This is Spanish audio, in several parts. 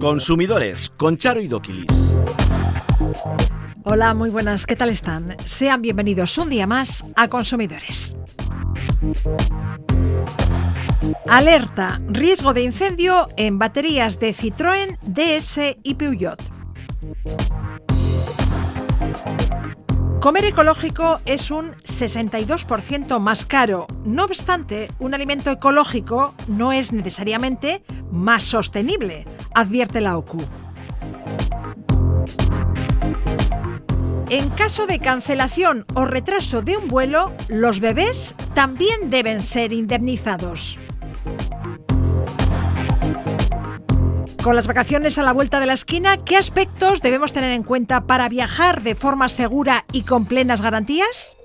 Consumidores con Charo y Doquilis. Hola, muy buenas, ¿qué tal están? Sean bienvenidos un día más a Consumidores. Alerta, riesgo de incendio en baterías de Citroën, DS y Peugeot. Comer ecológico es un 62% más caro. No obstante, un alimento ecológico no es necesariamente más sostenible, advierte la OCU. En caso de cancelación o retraso de un vuelo, los bebés también deben ser indemnizados. Con las vacaciones a la vuelta de la esquina, ¿qué aspectos debemos tener en cuenta para viajar de forma segura y con plenas garantías?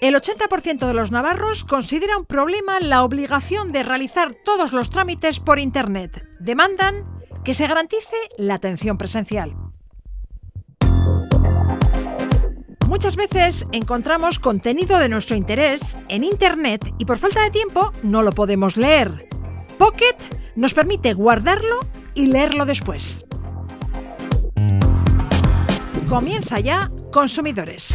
El 80% de los navarros considera un problema la obligación de realizar todos los trámites por Internet. Demandan que se garantice la atención presencial. Muchas veces encontramos contenido de nuestro interés en Internet y por falta de tiempo no lo podemos leer. Pocket nos permite guardarlo y leerlo después. Comienza ya Consumidores.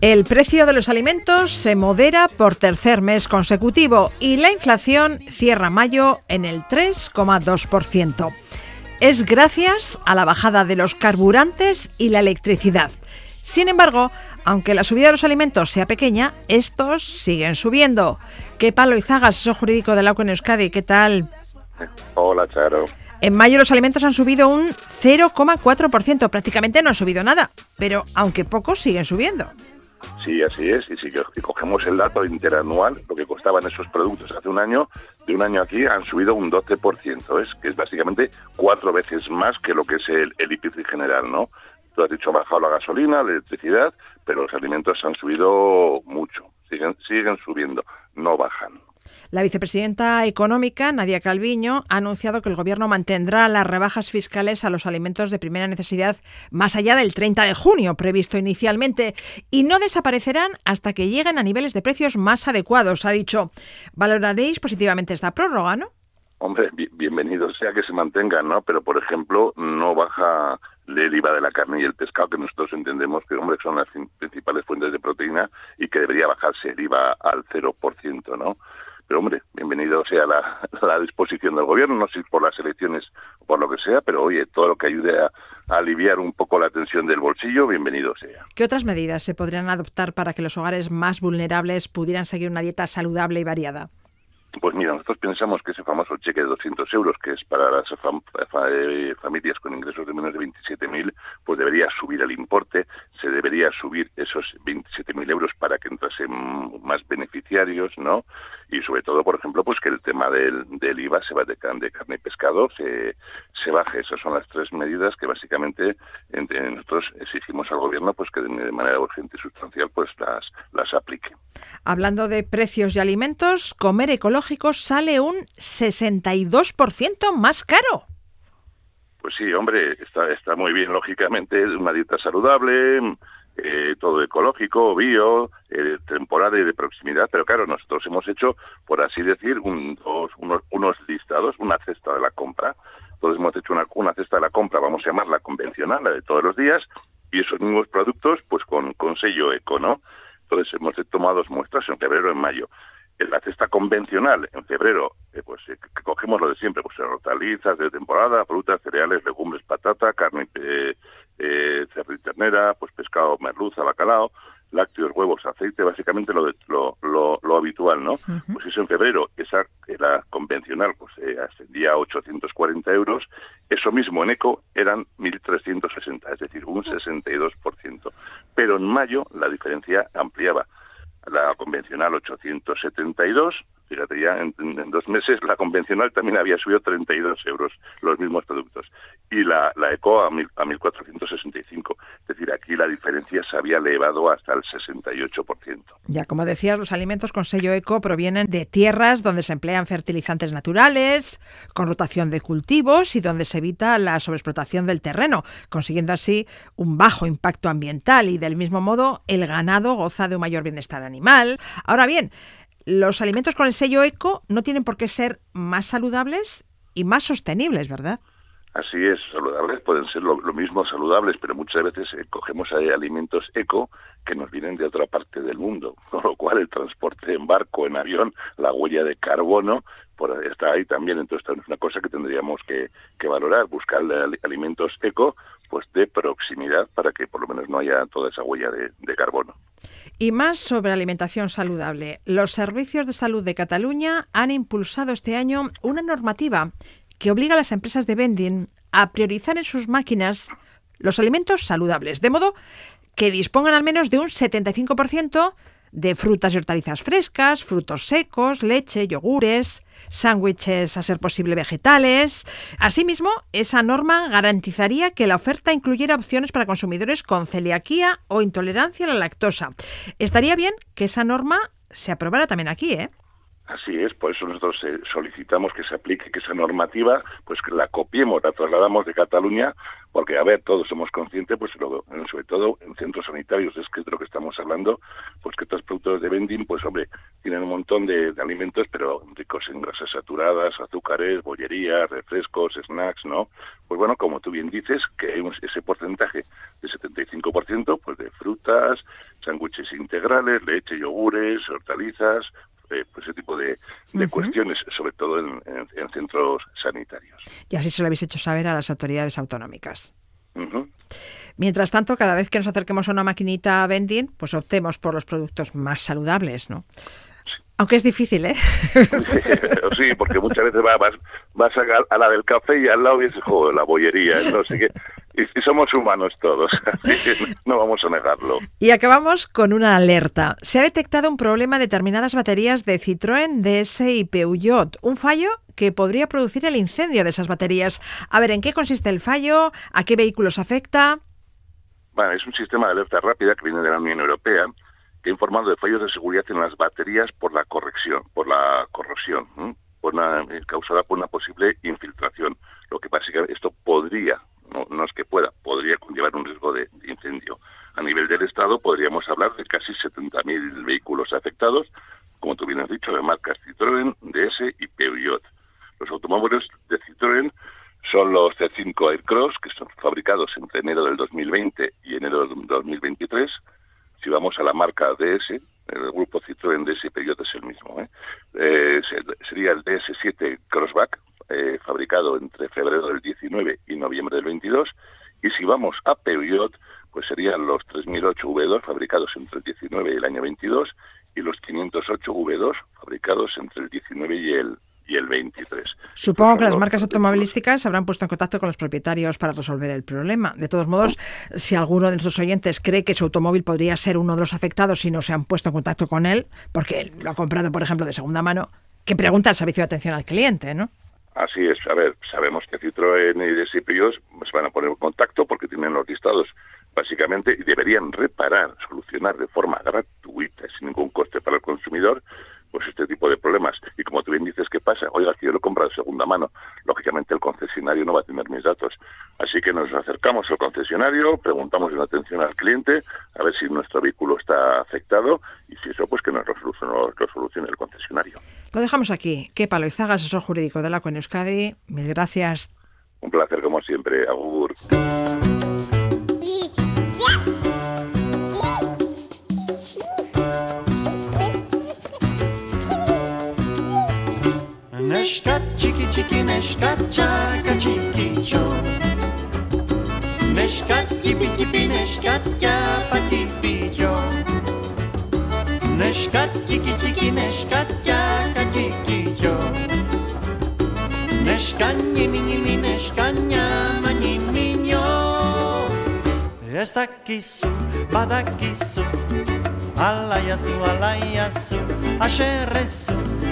el precio de los alimentos se modera por tercer mes consecutivo y la inflación cierra mayo en el 3,2%. Es gracias a la bajada de los carburantes y la electricidad. Sin embargo, aunque la subida de los alimentos sea pequeña, estos siguen subiendo. ¿Qué palo y zagas, eso jurídico de la en Euskadi? ¿Qué tal? Hola, Charo. En mayo los alimentos han subido un 0,4%. Prácticamente no han subido nada, pero aunque pocos siguen subiendo. Sí, así es. Y si cogemos el dato interanual, lo que costaban esos productos hace un año, de un año aquí han subido un 12%, ¿es? que es básicamente cuatro veces más que lo que es el, el IPC general, ¿no? Tú has dicho, ha bajado la gasolina, la electricidad, pero los alimentos han subido mucho. Siguen, siguen subiendo, no bajan. La vicepresidenta económica, Nadia Calviño, ha anunciado que el Gobierno mantendrá las rebajas fiscales a los alimentos de primera necesidad más allá del 30 de junio, previsto inicialmente, y no desaparecerán hasta que lleguen a niveles de precios más adecuados. Ha dicho, valoraréis positivamente esta prórroga, ¿no? Hombre, bienvenido sea que se mantengan, ¿no? Pero, por ejemplo, no baja el IVA de la carne y el pescado, que nosotros entendemos que hombre, son las principales fuentes de proteína y que debería bajarse el IVA al 0%, ¿no? Pero hombre, bienvenido sea la, la disposición del gobierno, no sé si por las elecciones o por lo que sea, pero oye, todo lo que ayude a, aliviar un poco la tensión del bolsillo, bienvenido sea. ¿Qué otras medidas se podrían adoptar para que los hogares más vulnerables pudieran seguir una dieta saludable y variada? Pues mira, nosotros pensamos que ese famoso cheque de 200 euros, que es para las eh, familias con ingresos de menos de 27.000, pues debería subir el importe, se debería subir esos 27.000 euros para que entrasen más beneficiarios, ¿no? Y sobre todo, por ejemplo, pues que el tema del, del IVA se va de, de carne y pescado, se, se baje. Esas son las tres medidas que básicamente nosotros exigimos al gobierno pues que de, manera urgente y sustancial pues las, las aplique. Hablando de precios y alimentos, comer ecológico sale un 62% más caro. Pues sí, hombre, está, está muy bien, lógicamente, una dieta saludable, eh, todo ecológico, bio, eh, temporada y de proximidad, pero claro, nosotros hemos hecho, por así decir, un, unos, unos listados, una cesta de la compra. Entonces hemos hecho una, una cesta de la compra, vamos a llamarla convencional, la de todos los días, y esos mismos productos, pues con, con sello eco, ¿no? Entonces hemos tomado dos muestras en febrero y en mayo en la cesta convencional en febrero, eh, pues eh, cogemos lo de siempre, pues hortalizas de temporada, frutas, cereales, legumbres, patata, carne, eh, eh cerdo y ternera, pues pescado, merluza, bacalao. lácteos, huevos, aceite, básicamente lo, lo, lo, habitual, ¿no? Pues eso en febrero, esa la convencional, pues eh, ascendía a 840 euros, eso mismo en eco eran 1.360, es decir, un 62%. Pero en mayo la diferencia ampliaba. La convencional 872, Fíjate, ya en, dos meses la convencional también había subido 32 euros los mismos productos y la, la ECO a, mil, a 1.465. Es decir, aquí la diferencia se había elevado hasta el 68%. Ya, como decías, los alimentos con sello ECO provienen de tierras donde se emplean fertilizantes naturales, con rotación de cultivos y donde se evita la sobreexplotación del terreno, consiguiendo así un bajo impacto ambiental y del mismo modo el ganado goza de un mayor bienestar animal. Ahora bien, los alimentos con el sello eco no tienen por qué ser más saludables y más sostenibles, ¿verdad? Así es, saludables pueden ser lo, mismo saludables, pero muchas veces eh, cogemos alimentos eco que nos vienen de otra parte del mundo, con lo cual el transporte en barco, en avión, la huella de carbono, por, está ahí también. Entonces, es una cosa que tendríamos que, valorar, buscar alimentos eco pues de proximidad para que por lo menos no haya toda esa huella de carbono. Y más sobre alimentación saludable. Los servicios de salud de Cataluña han impulsado este año una normativa que obliga a las empresas de vending a priorizar en sus máquinas los alimentos saludables, de modo que dispongan al menos de un 75% de frutas y hortalizas frescas, frutos secos, leche, yogures, sándwiches a ser posible vegetales. Asimismo, esa norma garantizaría que la oferta incluyera opciones para consumidores con celiaquía o intolerancia a la lactosa. Estaría bien que esa norma se aprobara también aquí, ¿eh? Así es, por eso nosotros eh, solicitamos que se aplique, que esa normativa, pues que la copiemos, la trasladamos de Cataluña, porque, a ver, todos somos conscientes, pues sobre todo en centros sanitarios, es que de lo que estamos hablando, pues que estos productos de vending, pues hombre, tienen un montón de, alimentos, pero ricos en grasas saturadas, azúcares, bollerías, refrescos, snacks, ¿no? Pues bueno, como tú bien dices, que hay ese porcentaje de 75%, pues de frutas, sándwiches integrales, leche, yogures, hortalizas, eh, pues ese tipo de, cuestiones, sobre todo en, centros sanitarios. Y así se lo habéis hecho saber a las autoridades autonómicas. Mientras tanto, cada vez que nos acerquemos a una maquinita vending, pues optemos por los productos más saludables, ¿no? Aunque es difícil, ¿eh? Sí, porque muchas veces vas, vas a, la del café y al lado ves, joder, la bollería, no sé qué. Y, somos humanos todos, no vamos a negarlo. Y acabamos con una alerta. Se ha detectado un problema en determinadas baterías de Citroën, DS y Peugeot. Un fallo que podría producir el incendio de esas baterías. A ver, ¿en qué consiste el fallo? ¿A qué vehículos afecta? Bueno, es un sistema de alerta rápida que viene de la Unión Europea que ha informado de fallos de seguridad en las baterías por la corrección, por la corrosión, por una, eh, causada por una posible infiltración. Lo que básicamente esto podría no, es que pueda, podría conllevar un riesgo de, incendio. A nivel del Estado podríamos hablar de casi 70.000 vehículos afectados, como tú bien has dicho, de marcas Citroën, DS y Peugeot. Los automóviles de Citroën son los C5 Aircross, que son fabricados entre enero del 2020 y enero del 2023. Si vamos a la marca DS, el grupo Citroën DS y Peugeot es el mismo. ¿eh? Eh, sería el DS7 Crossback, eh, fabricado entre febrero del 19 y noviembre del 22. Y si vamos a Peugeot, pues serían los 3008 V2 fabricados entre el 19 y el año 22 y los 508 V2 fabricados entre el 19 y el y el 23. Supongo que las marcas automovilísticas se habrán puesto en contacto con los propietarios para resolver el problema. De todos modos, si alguno de nuestros oyentes cree que su automóvil podría ser uno de los afectados si no se han puesto en contacto con él, porque lo ha comprado, por ejemplo, de segunda mano, que pregunta al servicio de atención al cliente, ¿no? Así es, a ver, sabemos que Citroën y Desiprios se van a poner en contacto porque tienen los listados básicamente y deberían reparar, solucionar de forma gratuita, sin ningún coste para el consumidor, pues este tipo de problemas. Y como tú bien dices, ¿qué pasa? Oiga, si yo lo compro de segunda mano, lógicamente el concesionario no va a tener mis datos. Así que nos acercamos al concesionario, preguntamos en atención al cliente a ver si nuestro vehículo está afectado y si eso, pues que nos lo solucione, el concesionario. Lo dejamos aquí. Qué Loizaga, asesor jurídico de la Euskadi. Mil gracias. Un placer como siempre. Agur. neszka, ciki ciki neszka, czaka ciki cio. Neszka, kipi kipi neszka, kiapa kipi cio. Neszka, ciki ciki neszka, czaka ciki cio. Neszka, nimi nimi neszka, niama nimi nio. Jest taki su, badaki su, alajasu, alajasu,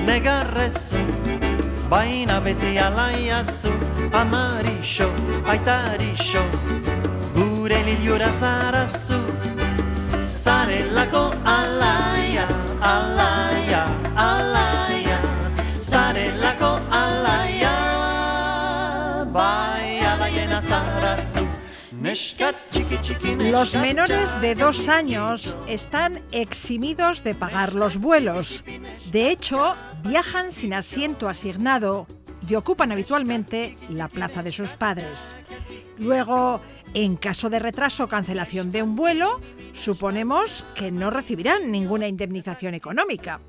negaresu, Baina beti alaiazu, amarixo, aitarixo Gure liliura zarazu, zarelako alaia, alaia, alaia. Zarelako alaia, bai alaiena zarazu. Neska txiki txiki neska Los menores de dos años están eximidos de pagar los vuelos. De hecho, viajan sin asiento asignado y ocupan habitualmente la plaza de sus padres. Luego, en caso de retraso o cancelación de un vuelo, suponemos que no recibirán ninguna indemnización económica.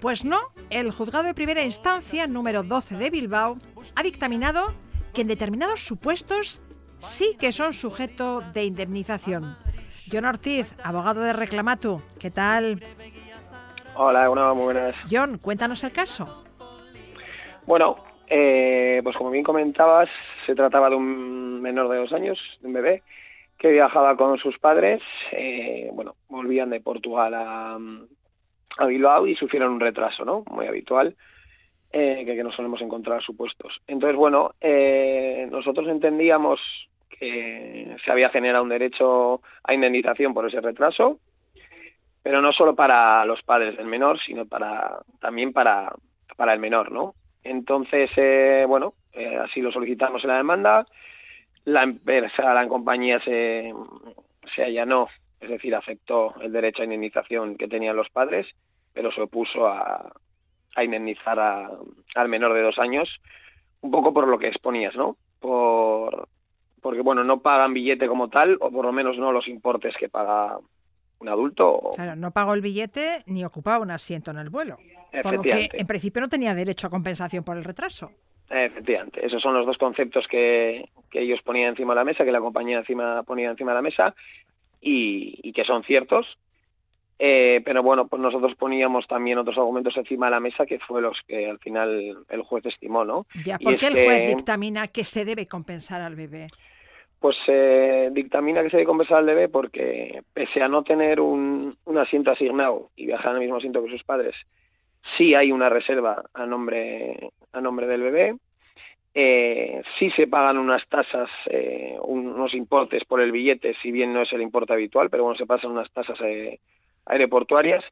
Pues no, el juzgado de primera instancia número 12 de Bilbao ha dictaminado que en determinados supuestos sí que son sujeto de indemnización. John Ortiz, abogado de Reclamatu, ¿qué tal? Hola, una, muy buenas. John, cuéntanos el caso. Bueno, eh, pues como bien comentabas, se trataba de un menor de dos años, de un bebé, que viajaba con sus padres. eh, bueno, volvían de Portugal a, a Bilbao y sufrieron un retraso, ¿no? Muy habitual, eh, que, que no solemos encontrar supuestos. Entonces, bueno, eh, nosotros entendíamos que se había generado un derecho a indemnización por ese retraso, pero no solo para los padres del menor, sino para también para, para el menor, ¿no? Entonces, eh, bueno, eh, así lo solicitamos en la demanda. La empresa, la compañía se, se allanó, es decir, aceptó el derecho a indemnización que tenían los padres, pero se opuso a, a indemnizar a- al menor de dos años, un poco por lo que exponías, ¿no? Por, porque, bueno, no pagan billete como tal, o por lo menos no los importes que paga un adulto. o- Claro, no pagó el billete ni ocupaba un asiento en el vuelo. Por lo que en principio no tenía derecho a compensación por el retraso. Efectivamente, esos son los dos conceptos que, que ellos ponían encima de la mesa, que la compañía encima ponía encima de la mesa y, y que son ciertos. Eh, pero bueno, pues nosotros poníamos también otros argumentos encima de la mesa que fue los que al final el juez estimó, ¿no? Ya, ¿por qué el juez que- dictamina que se debe compensar al bebé? Pues eh, dictamina que se debe compensar al bebé porque pese a no tener un, un asiento asignado y viajar en el mismo asiento que sus padres, sí hay una reserva a nombre a nombre del bebé. Eh, sí se pagan unas tasas, eh, un- unos importes por el billete, si bien no es el importe habitual, pero bueno, se pasan unas tasas eh, aeroportuarias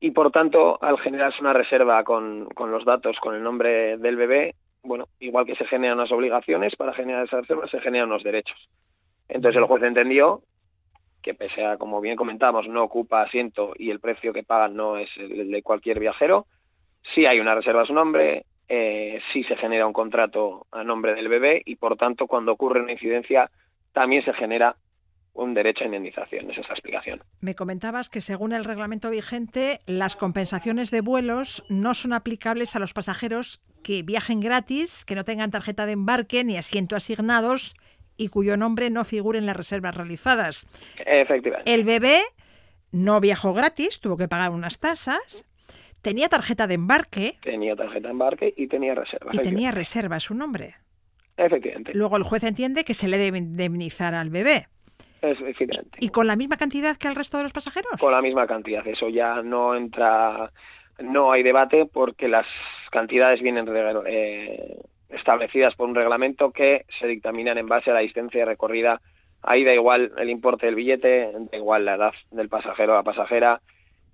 y por tanto, al generarse una reserva con, con los datos, con el nombre del bebé, bueno, igual que se generan unas obligaciones para generar esa reserva, se generan unos derechos. Entonces el juez entendió que pese a, como bien comentábamos, no ocupa asiento y el precio que pagan no es el de cualquier viajero, sí hay una reserva a su nombre, eh, sí se genera un contrato a nombre del bebé y por tanto cuando ocurre una incidencia también se genera un derecho a indemnización. Esa es la explicación. Me comentabas que según el reglamento vigente, las compensaciones de vuelos no son aplicables a los pasajeros que viajen gratis, que no tengan tarjeta de embarque ni asiento asignados y cuyo nombre no figure en las reservas realizadas. Efectivamente. El bebé no viajó gratis, tuvo que pagar unas tasas, tenía tarjeta de embarque Tenía tarjeta de embarque y tenía reserva. y tenía reserva su nombre. Efectivamente. Luego el juez entiende que se le debe indemnizar al bebé. ¿Y con la misma cantidad que al resto de los pasajeros? con la misma cantidad. Eso ya no entra, no hay debate porque las cantidades vienen eh, establecidas por un reglamento que se dictaminan en base a la distancia recorrida. Ahí da igual el importe del billete, da igual la edad del pasajero o la pasajera,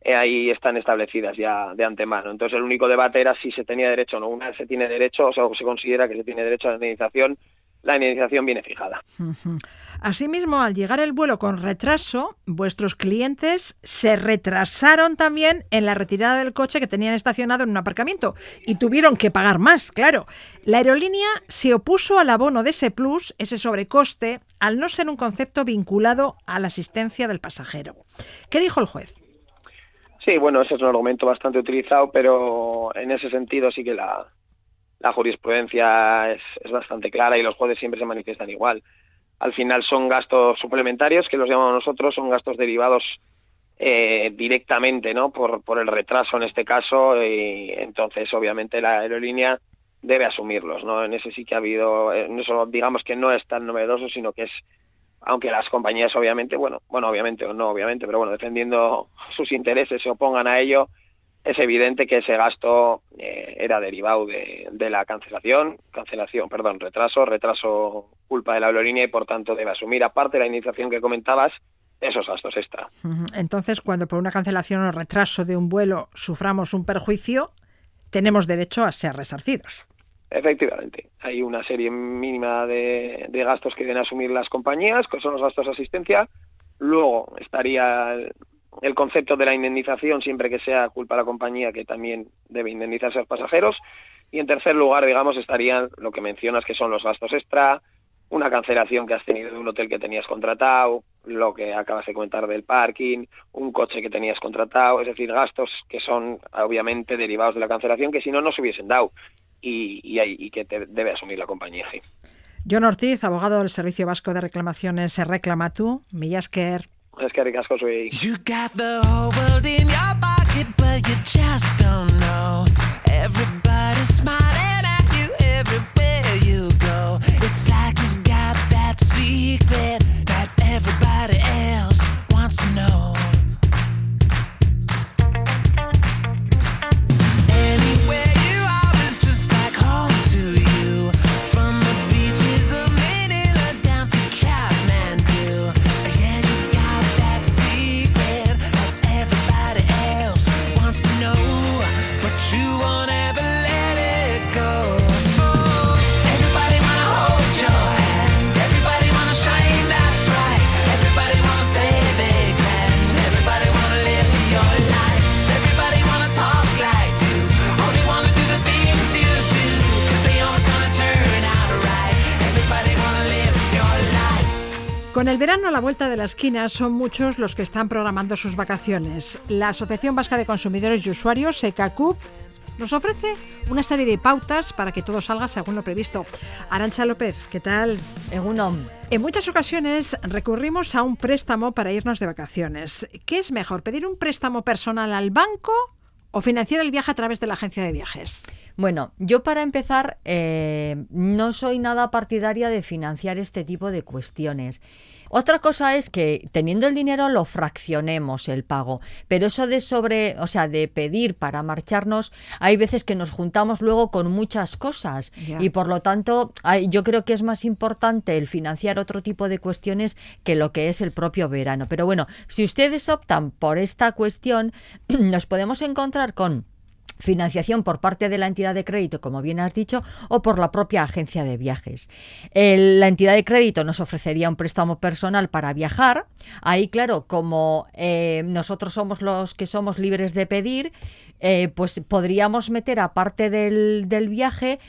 eh, ahí están establecidas ya de antemano. Entonces el único debate era si se tenía derecho o no. Una vez se tiene derecho, o sea, se considera que se tiene derecho a la indemnización, la indemnización viene fijada. Ujú. Asimismo, al llegar el vuelo con retraso, vuestros clientes se retrasaron también en la retirada del coche que tenían estacionado en un aparcamiento y tuvieron que pagar más, claro. La aerolínea se opuso al abono de ese plus, ese sobrecoste, al no ser un concepto vinculado a la asistencia del pasajero. ¿Qué dijo el juez? Sí, bueno, ese es un argumento bastante utilizado, pero en ese sentido sí que la, jurisprudencia es bastante clara y los jueces siempre se manifiestan igual. Al final son gastos suplementarios, que los llamamos nosotros, son gastos derivados eh, directamente, ¿no? Por, por el retraso en este caso y entonces obviamente la aerolínea debe asumirlos, ¿no? En ese sí que ha habido, en eso digamos que no es tan novedoso, sino que es aunque las compañías obviamente, bueno, bueno, obviamente o no, obviamente, pero bueno, defendiendo sus intereses se opongan a ello, es evidente que ese gasto eh, era derivado de, de, la cancelación, cancelación, perdón, retraso, retraso culpa de la aerolínea y por tanto debe asumir, aparte de la iniciación que comentabas, esos gastos extra. Entonces, cuando por una cancelación o retraso de un vuelo suframos un perjuicio, tenemos derecho a ser resarcidos. Efectivamente, hay una serie mínima de, gastos que deben asumir las compañías, que son los gastos de asistencia. Luego estaría el, concepto de la indemnización, siempre que sea culpa de la compañía, que también debe indemnizarse a los pasajeros. Y en tercer lugar, digamos, estarían lo que mencionas, que son los gastos extra, una cancelación que has tenido de un hotel que tenías contratado, lo que acabas de comentar del parking, un coche que tenías contratado, es decir, gastos que son obviamente derivados de la cancelación que si no, no se hubiesen dado y, y, que debe asumir la compañía. John Ortiz, abogado del Servicio Vasco de Reclamaciones Reclama tú, Millasker. eskerrik asko zuei. You got the whole world in your pocket, but you just don't know. Everybody's smiling at you everywhere you go. It's like you've got that secret that everybody else wants to know. Con el verano a la vuelta de la esquina son muchos los que están programando sus vacaciones. La Asociación Vasca de Consumidores y Usuarios, SECACUP, nos ofrece una serie de pautas para que todo salga según lo previsto. Arancha López, ¿qué tal? En En muchas ocasiones recurrimos a un préstamo para irnos de vacaciones. ¿Qué es mejor, pedir un préstamo personal al banco o financiar el viaje a través de la agencia de viajes? Bueno, yo para empezar eh, no soy nada partidaria de financiar este tipo de cuestiones. Otra cosa es que teniendo el dinero lo fraccionemos el pago, pero eso de sobre, o sea, de pedir para marcharnos, hay veces que nos juntamos luego con muchas cosas y por lo tanto yo creo que es más importante el financiar otro tipo de cuestiones que lo que es el propio verano. Pero bueno, si ustedes optan por esta cuestión, nos podemos encontrar con financiación por parte de la entidad de crédito, como bien has dicho, o por la propia agencia de viajes. la entidad de crédito nos ofrecería un préstamo personal para viajar. Ahí, claro, como eh, nosotros somos los que somos libres de pedir, eh, pues podríamos meter, aparte del, del viaje,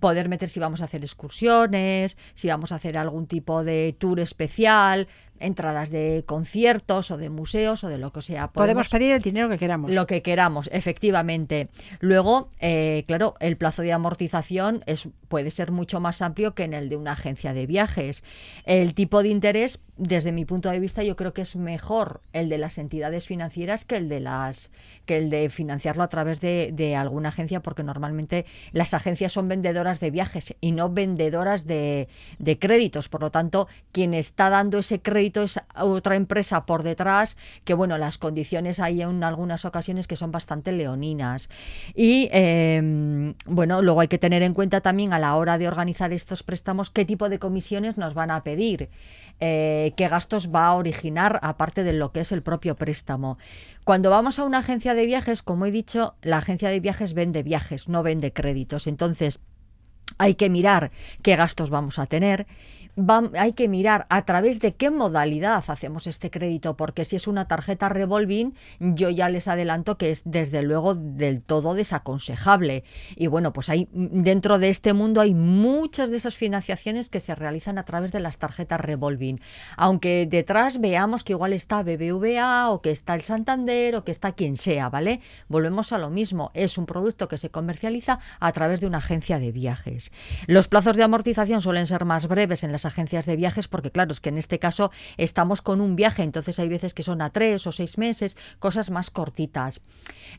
poder meter si vamos a hacer excursiones, si vamos a hacer algún tipo de tour especial, entradas de conciertos o de museos o de lo que sea. Podemos, pedir el dinero que queramos. Lo que queramos, efectivamente. Luego, eh, claro, el plazo de amortización es, puede ser mucho más amplio que en el de una agencia de viajes. El tipo de interés, desde mi punto de vista, yo creo que es mejor el de las entidades financieras que el de las que el de financiarlo a través de, alguna agencia, porque normalmente las agencias son vendedoras de viajes y no vendedoras de, de créditos. Por lo tanto, quien está dando ese crédito es otra empresa por detrás, que bueno, las condiciones hay en algunas ocasiones que son bastante leoninas. Y em, bueno, luego hay que tener en cuenta también a la hora de organizar estos préstamos qué tipo de comisiones nos van a pedir. Eh, qué gastos va a originar aparte de lo que es el propio préstamo. Cuando vamos a una agencia de viajes, como he dicho, la agencia de viajes vende viajes, no vende créditos. Entonces, hay que mirar qué gastos vamos a tener hay que mirar a través de qué modalidad hacemos este crédito, porque si es una tarjeta revolving, yo ya les adelanto que es desde luego del todo desaconsejable. Y bueno, pues hay dentro de este mundo hay muchas de esas financiaciones que se realizan a través de las tarjetas revolving. Aunque detrás veamos que igual está BBVA o que está el Santander o que está quien sea, ¿vale? Volvemos a lo mismo, es un producto que se comercializa a través de una agencia de viajes. Los plazos de amortización suelen ser más breves en las las agencias de viajes, porque claro, es que en este caso estamos con un viaje, entonces hay veces que son a tres o seis meses, cosas más cortitas.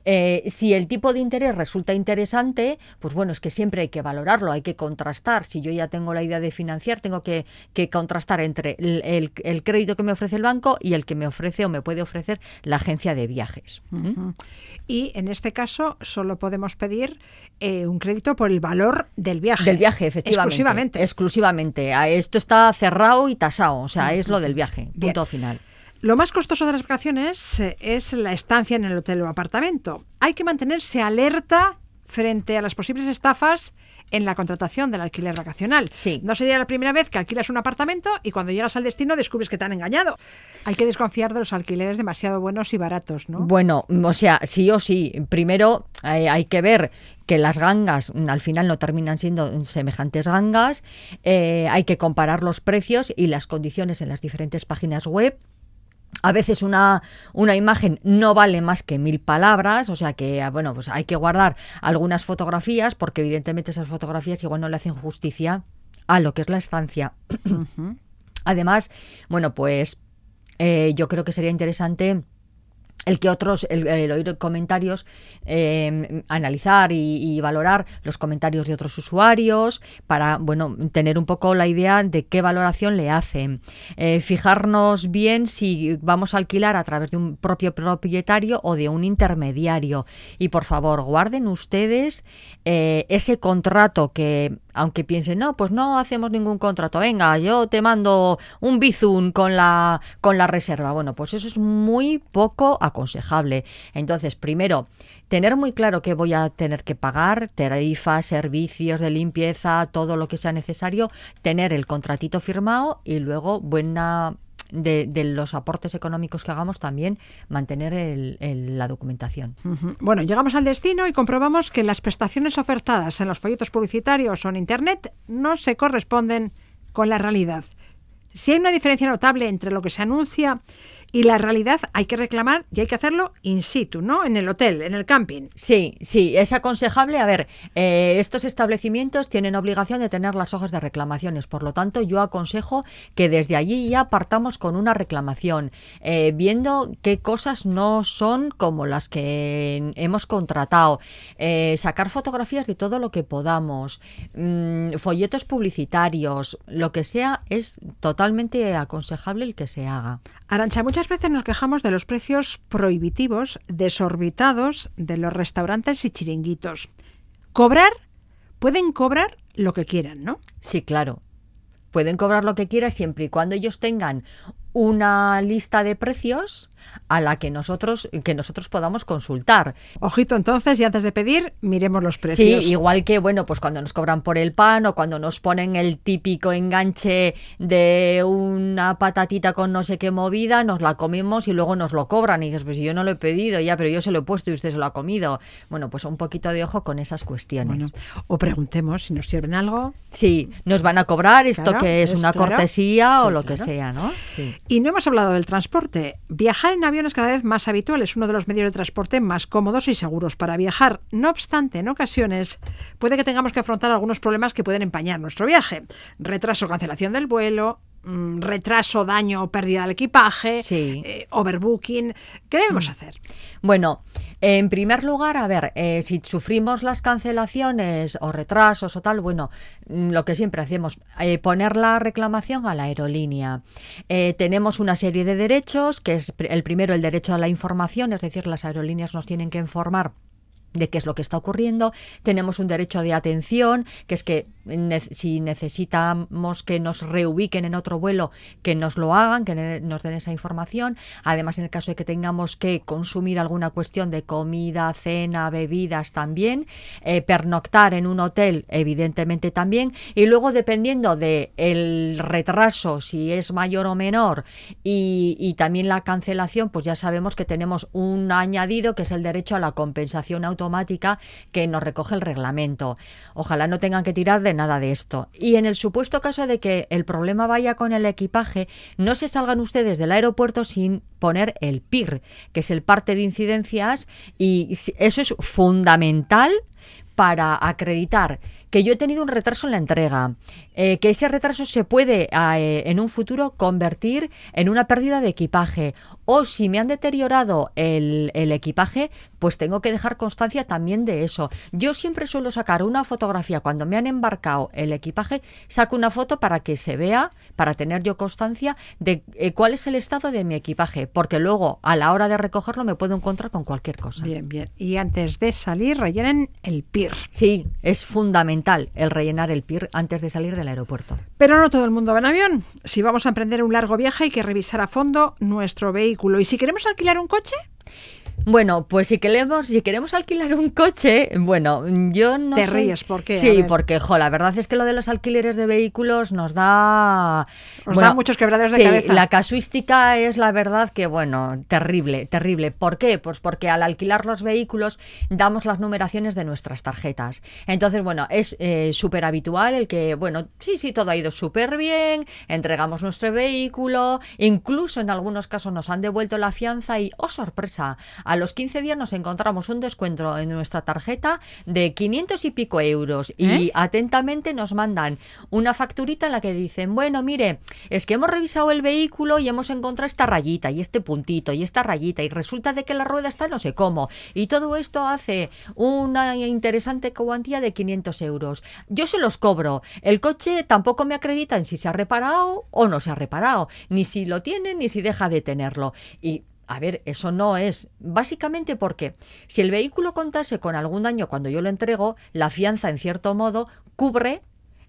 Eh, si el tipo de interés resulta interesante, pues bueno, es que siempre hay que valorarlo, hay que contrastar. Si yo ya tengo la idea de financiar, tengo que, contrastar entre el, crédito que me ofrece el banco y el que me ofrece o me puede ofrecer la agencia de viajes. Y en este caso solo podemos pedir eh, un crédito por el valor del viaje. Del viaje, efectivamente. Exclusivamente. Exclusivamente. Esto está cerrado y tasado, o sea, es lo del viaje, punto final. Lo más costoso de las vacaciones eh, es la estancia en el hotel o apartamento. Hay que mantenerse alerta frente a las posibles estafas en la contratación del alquiler vacacional. Sí. No sería la primera vez que alquilas un apartamento y cuando llegas al destino descubres que te han engañado. Hay que desconfiar de los alquileres demasiado buenos y baratos, ¿no? Bueno, o sea, sí o sí. Primero eh, hay que ver que las gangas mm, al final no terminan siendo semejantes gangas. Eh, hay que comparar los precios y las condiciones en las diferentes páginas web. A veces una, una, imagen no vale más que mil palabras, o sea que, ah, bueno, pues hay que guardar algunas fotografías porque evidentemente esas fotografías igual no le hacen justicia a lo que es la estancia. Además, bueno, pues eh, yo creo que sería interesante el que otros, el, oír comentarios, eh, analizar y, valorar los comentarios de otros usuarios para, bueno, tener un poco la idea de qué valoración le hacen. Eh, fijarnos bien si vamos a alquilar a través de un propio propietario o de un intermediario. Y por favor, guarden ustedes eh, ese contrato que aunque piensen, no, pues no hacemos ningún contrato, venga, yo te mando un bizun con la, con la reserva. Bueno, pues eso es muy poco aconsejable. Entonces, primero, tener muy claro que voy a tener que pagar, tarifas, servicios de limpieza, todo lo que sea necesario, tener el contratito firmado y luego buena de, los aportes económicos que hagamos, también mantener la documentación. Bueno, llegamos al destino y comprobamos que las prestaciones ofertadas en los folletos publicitarios o en Internet no se corresponden con la realidad. Si hay una diferencia notable entre lo que se anuncia y la realidad hay que reclamar y hay que hacerlo in situ, ¿no? En el hotel, en el camping. Sí, sí, es aconsejable. A ver, eh, estos establecimientos tienen obligación de tener las hojas de reclamaciones. Por lo tanto, yo aconsejo que desde allí ya partamos con una reclamación, eh, viendo qué cosas no son como las que hemos contratado. Eh, sacar fotografías de todo lo que podamos, mm, folletos publicitarios, lo que sea, es totalmente aconsejable el que se haga. Arancha, muchas veces nos quejamos de los precios prohibitivos, desorbitados de los restaurantes y chiringuitos. Cobrar, pueden cobrar lo que quieran, ¿no? Sí, claro. Pueden cobrar lo que quieran siempre y cuando ellos tengan una lista de precios a la que nosotros, que nosotros podamos consultar. Ojito entonces, y antes de pedir, miremos los precios. Sí, igual que, bueno, pues cuando nos cobran por el pan o cuando nos ponen el típico enganche de una patatita con no sé qué movida, nos la comemos y luego nos lo cobran. Y dices, pues yo no lo he pedido ya, pero yo se lo he puesto y usted se lo ha comido. Bueno, pues un poquito de ojo con esas cuestiones. o preguntemos si nos sirven algo. Sí, nos van a cobrar esto que es, una cortesía o lo que sea, ¿no? Sí. Y no hemos hablado del transporte. Viajar en avión es cada vez más habitual, es uno de los medios de transporte más cómodos y seguros para viajar. No obstante, en ocasiones puede que tengamos que afrontar algunos problemas que pueden empañar nuestro viaje. Retraso, cancelación del vuelo, mm, retraso, daño o pérdida del equipaje, eh, overbooking. ¿Qué debemos mm. hacer? Bueno, en primer lugar, a ver, eh, si sufrimos las cancelaciones o retrasos o tal, bueno, mm, lo que siempre hacemos, eh, poner la reclamación a la aerolínea. Eh, tenemos una serie de derechos, que es el primero el derecho a la información, es decir, las aerolíneas nos tienen que informar de qué es lo que está ocurriendo. Tenemos un derecho de atención, que es que si necesitamos que nos reubiquen en otro vuelo, que nos lo hagan, que nos den esa información. Además, en el caso de que tengamos que consumir alguna cuestión de comida, cena, bebidas también, eh, pernoctar en un hotel, evidentemente también. Y luego, dependiendo del el retraso, si es mayor o menor, y también la cancelación, pues ya sabemos que tenemos un añadido que es el derecho a la compensación automática que nos recoge el reglamento. Ojalá no tengan que tirar de nada de esto. Y en el supuesto caso de que el problema vaya con el equipaje, no se salgan ustedes del aeropuerto sin poner el PIR, que es el parte de incidencias, y eso es fundamental para acreditar que yo he tenido un retraso en la entrega, eh, que ese retraso se puede eh, en un futuro convertir en una pérdida de equipaje o si me han deteriorado el, el, equipaje, pues tengo que dejar constancia también de eso. Yo siempre suelo sacar una fotografía cuando me han embarcado el equipaje, saco una foto para que se vea, para tener yo constancia de eh, cuál es el estado de mi equipaje, porque luego a la hora de recogerlo me puedo encontrar con cualquier cosa. Bien, bien. Y antes de salir, rellenen el PIR. Sí, es fundamental el rellenar el PIR antes de salir aeropuerto. Pero no todo el mundo va en avión. Si vamos a emprender un largo viaje hay que revisar a fondo nuestro vehículo ¿Y si queremos alquilar un coche? Bueno, pues si queremos, si queremos alquilar un coche, bueno, yo no. Te ríes, ¿por qué? Sí, porque, jo, la verdad es que lo de los alquileres de vehículos nos da. Nos da muchos quebraderos de cabeza. La casuística es la verdad que, bueno, terrible, terrible. ¿Por qué? Pues porque al alquilar los vehículos damos las numeraciones de nuestras tarjetas. Entonces, bueno, es eh, súper habitual el que, bueno, sí, sí, todo ha ido súper bien, entregamos nuestro vehículo, incluso en algunos casos nos han devuelto la fianza y, oh sorpresa, a los 15 días nos encontramos un descuento en nuestra tarjeta de 500 y pico euros y ¿Eh? atentamente nos mandan una facturita en la que dicen, bueno, mire, es que hemos revisado el vehículo y hemos encontrado esta rayita y este puntito y esta rayita y resulta de que la rueda está no sé cómo y todo esto hace una interesante cuantía de 500 euros. Yo se los cobro. El coche tampoco me acredita en si se ha reparado o no se ha reparado, ni si lo tiene ni si deja de tenerlo. Y a ver, eso no es. Básicamente porque si el vehículo contase con algún daño cuando yo lo entrego, la fianza, en cierto modo, cubre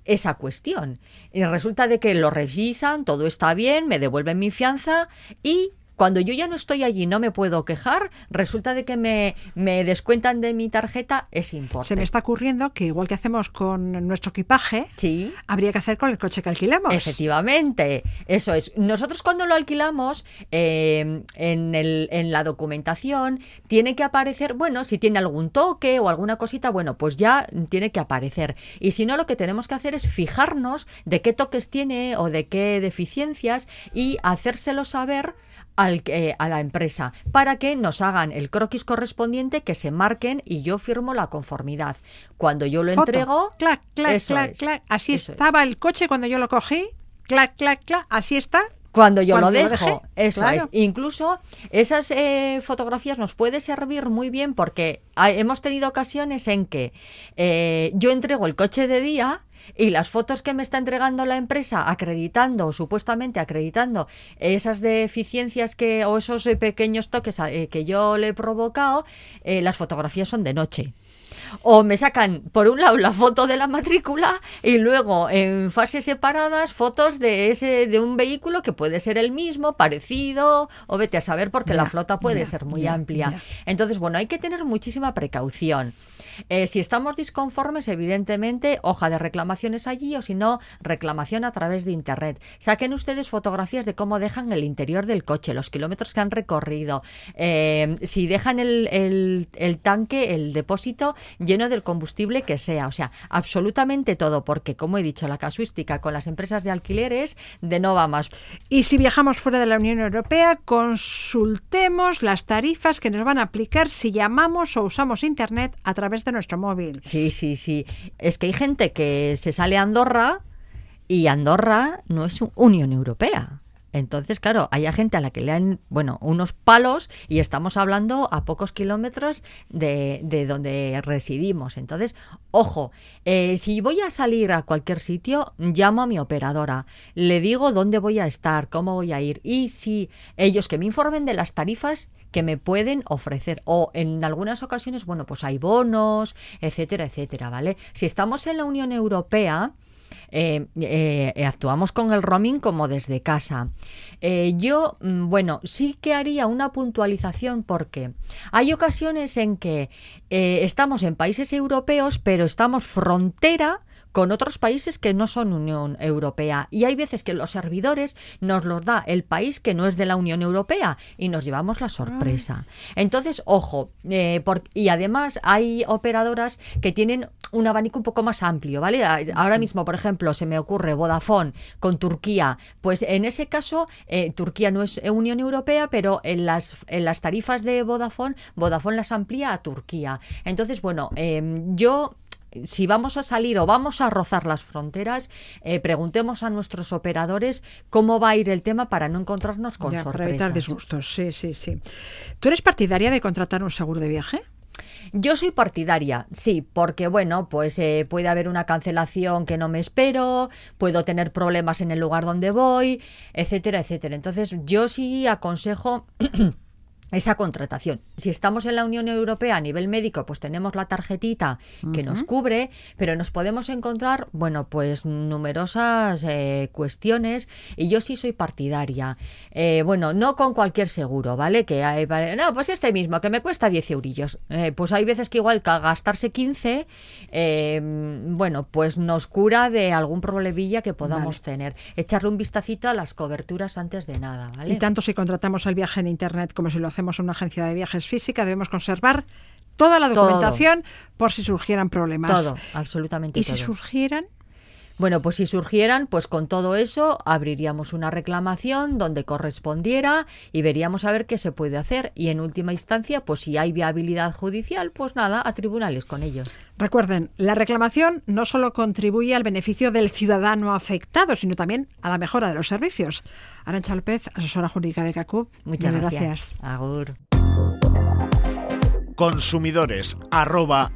esa cuestión. Y resulta de que lo revisan, todo está bien, me devuelven mi fianza y cuando yo ya no estoy allí, no me puedo quejar, resulta de que me, me descuentan de mi tarjeta ese importe. Se me está ocurriendo que igual que hacemos con nuestro equipaje, Sí. habría que hacer con el coche que alquilamos. Efectivamente, eso es. Nosotros cuando lo alquilamos, eh, en, el, en la documentación, tiene que aparecer, bueno, si tiene algún toque o alguna cosita, bueno, pues ya tiene que aparecer. Y si no, lo que tenemos que hacer es fijarnos de qué toques tiene o de qué deficiencias y hacérselo saber al, eh, a la empresa para que nos hagan el croquis correspondiente, que se marquen y yo firmo la conformidad. Cuando yo lo Foto. entrego, Clac, clac, clac, es, clac. Así eso es. estaba el coche cuando yo lo cogí. Clac, clac, clac. Así está. Cuando yo Cuando lo lo dejo, dejé, eso claro. es. Incluso esas eh, fotografías nos puede servir muy bien porque hay- hemos tenido ocasiones en que eh, yo entrego el coche de día y las fotos que me está entregando la empresa acreditando, supuestamente acreditando esas deficiencias que o esos eh, pequeños toques eh, que yo le he provocado, eh, las fotografías son de noche. O me sacan, por un lado, la foto de la matrícula y luego, en fases separadas, fotos de ese de un vehículo que puede ser el mismo, parecido, o vete a saber, porque la flota puede ya, ser muy ya, amplia. Entonces, bueno, hay que tener muchísima precaución. Eh, si estamos disconformes, evidentemente, hoja de reclamaciones allí o si no, reclamación a través de Internet. Saquen ustedes fotografías de cómo dejan el interior del coche, los kilómetros que han recorrido, eh, si dejan el, tanque, el depósito lleno del combustible que sea. O sea, absolutamente todo, porque como he dicho, la casuística con las empresas de alquileres de no va más. Y si viajamos fuera de la Unión Europea, consultemos las tarifas que nos van a aplicar si llamamos o usamos Internet a través de nuestro móvil. Sí, sí, sí. Es que hay gente que se sale a Andorra y Andorra no es un- Unión Europea. Entonces, claro, hay gente a la que le dan, bueno, unos palos y estamos hablando a pocos kilómetros de, de donde residimos. Entonces, ojo, eh, si voy a salir a cualquier sitio, llamo a mi operadora, le digo dónde voy a estar, cómo voy a ir y si ellos que me informen de las tarifas que me pueden ofrecer o en algunas ocasiones, bueno, pues hay bonos, etcétera, etcétera, ¿vale? Si estamos en la Unión Europea, eh, eh, actuamos con el roaming como desde casa. Eh, yo, mm, bueno, sí que haría una puntualización porque hay ocasiones en que estamos en países europeos, pero estamos frontera con otros países que no son Unión Europea. Y hay veces que los servidores nos los da el país que no es de la Unión Europea y nos llevamos la sorpresa. Entonces, ojo, eh, por- y además hay operadoras que tienen un abanico un poco más amplio, ¿vale? Ahora mismo, por ejemplo, se me ocurre Vodafone con Turquía. Pues en ese caso, eh, Turquía no es Unión Europea, pero en las, en las tarifas de Vodafone, Vodafone las amplía a Turquía. Entonces, bueno, em, yo si vamos a salir o vamos a rozar las fronteras, eh, preguntemos a nuestros operadores cómo va a ir el tema para no encontrarnos con Ya, sorpresas. para evitar disgustos, sí, sí, sí. ¿Tú eres partidaria de contratar un seguro de viaje? Yo soy partidaria, sí, porque bueno, pues eh, puede haber una cancelación que no me espero, puedo tener problemas en el lugar donde voy, etcétera, etcétera. Entonces, yo sí aconsejo esa contratación. Si estamos en la Unión Europea a nivel médico, pues tenemos la tarjetita que nos cubre, pero nos podemos encontrar, bueno, pues numerosas eh, cuestiones y yo sí soy partidaria. Eh, bueno, no con cualquier seguro, ¿vale? Que hay, vale, no, pues este mismo, que me cuesta 10 eurillos. Eh, pues hay veces que igual que gastarse 15, eh, bueno, pues nos cura de algún problemilla que podamos tener. Echarle un vistacito a las coberturas antes de nada, ¿vale? Y tanto si contratamos el viaje en Internet como si lo hacemos una agencia de viajes física, debemos conservar toda la Todo. documentación por si surgieran problemas. Todo, absolutamente ¿Y todo. si surgieran? Bueno, pues si surgieran, pues con todo eso abriríamos una reclamación donde correspondiera y veríamos a ver qué se puede hacer. Y en última instancia, pues si hay viabilidad judicial, pues nada, a tribunales con ellos. Recuerden, la reclamación no solo contribuye al beneficio del ciudadano afectado, sino también a la mejora de los servicios. Arancha López, asesora jurídica de CACUB. Muchas gracias. Agur. Consumidores arroba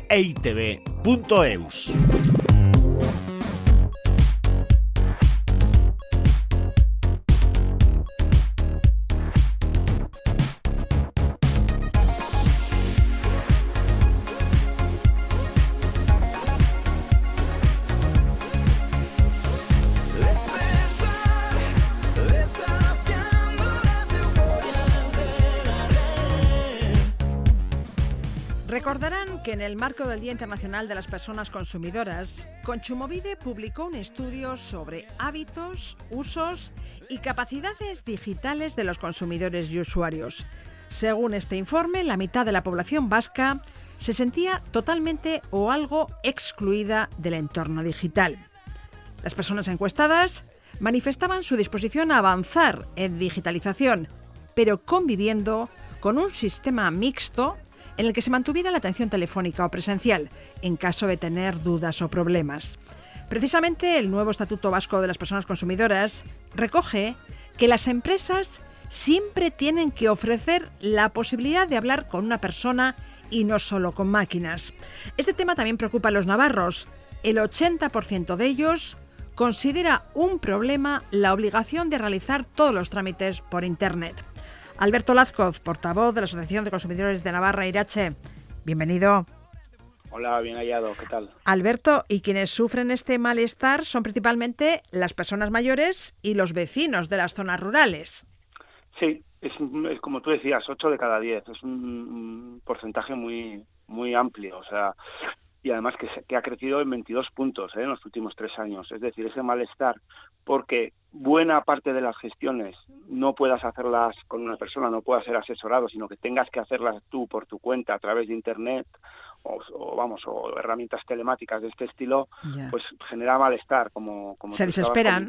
en el marco del Día Internacional de las Personas Consumidoras, Conchumovide publicó un estudio sobre hábitos, usos y capacidades digitales de los consumidores y usuarios. Según este informe, la mitad de la población vasca se sentía totalmente o algo excluida del entorno digital. Las personas encuestadas manifestaban su disposición a avanzar en digitalización, pero conviviendo con un sistema mixto en el que se mantuviera la atención telefónica o presencial en caso de tener dudas o problemas. Precisamente el nuevo Estatuto Vasco de las Personas Consumidoras recoge que las empresas siempre tienen que ofrecer la posibilidad de hablar con una persona y no solo con máquinas. Este tema también preocupa a los navarros. El 80% de ellos considera un problema la obligación de realizar todos los trámites por Internet. Alberto Lazcoz, portavoz de la Asociación de Consumidores de Navarra Irache. Bienvenido. Hola, bien hallado, ¿qué tal? Alberto, y quienes sufren este malestar son principalmente las personas mayores y los vecinos de las zonas rurales. Sí, es, es como tú decías, 8 de cada 10, es un, un porcentaje muy muy amplio, o sea, y además que, ha crecido en 22 puntos ¿eh? en los últimos tres años. Es decir, ese malestar porque buena parte de las gestiones no puedas hacerlas con una persona, no puedas ser asesorado, sino que tengas que hacerlas tú por tu cuenta a través de Internet o, o, vamos o herramientas telemáticas de este estilo, Ya. pues genera malestar, como, como Se desesperan.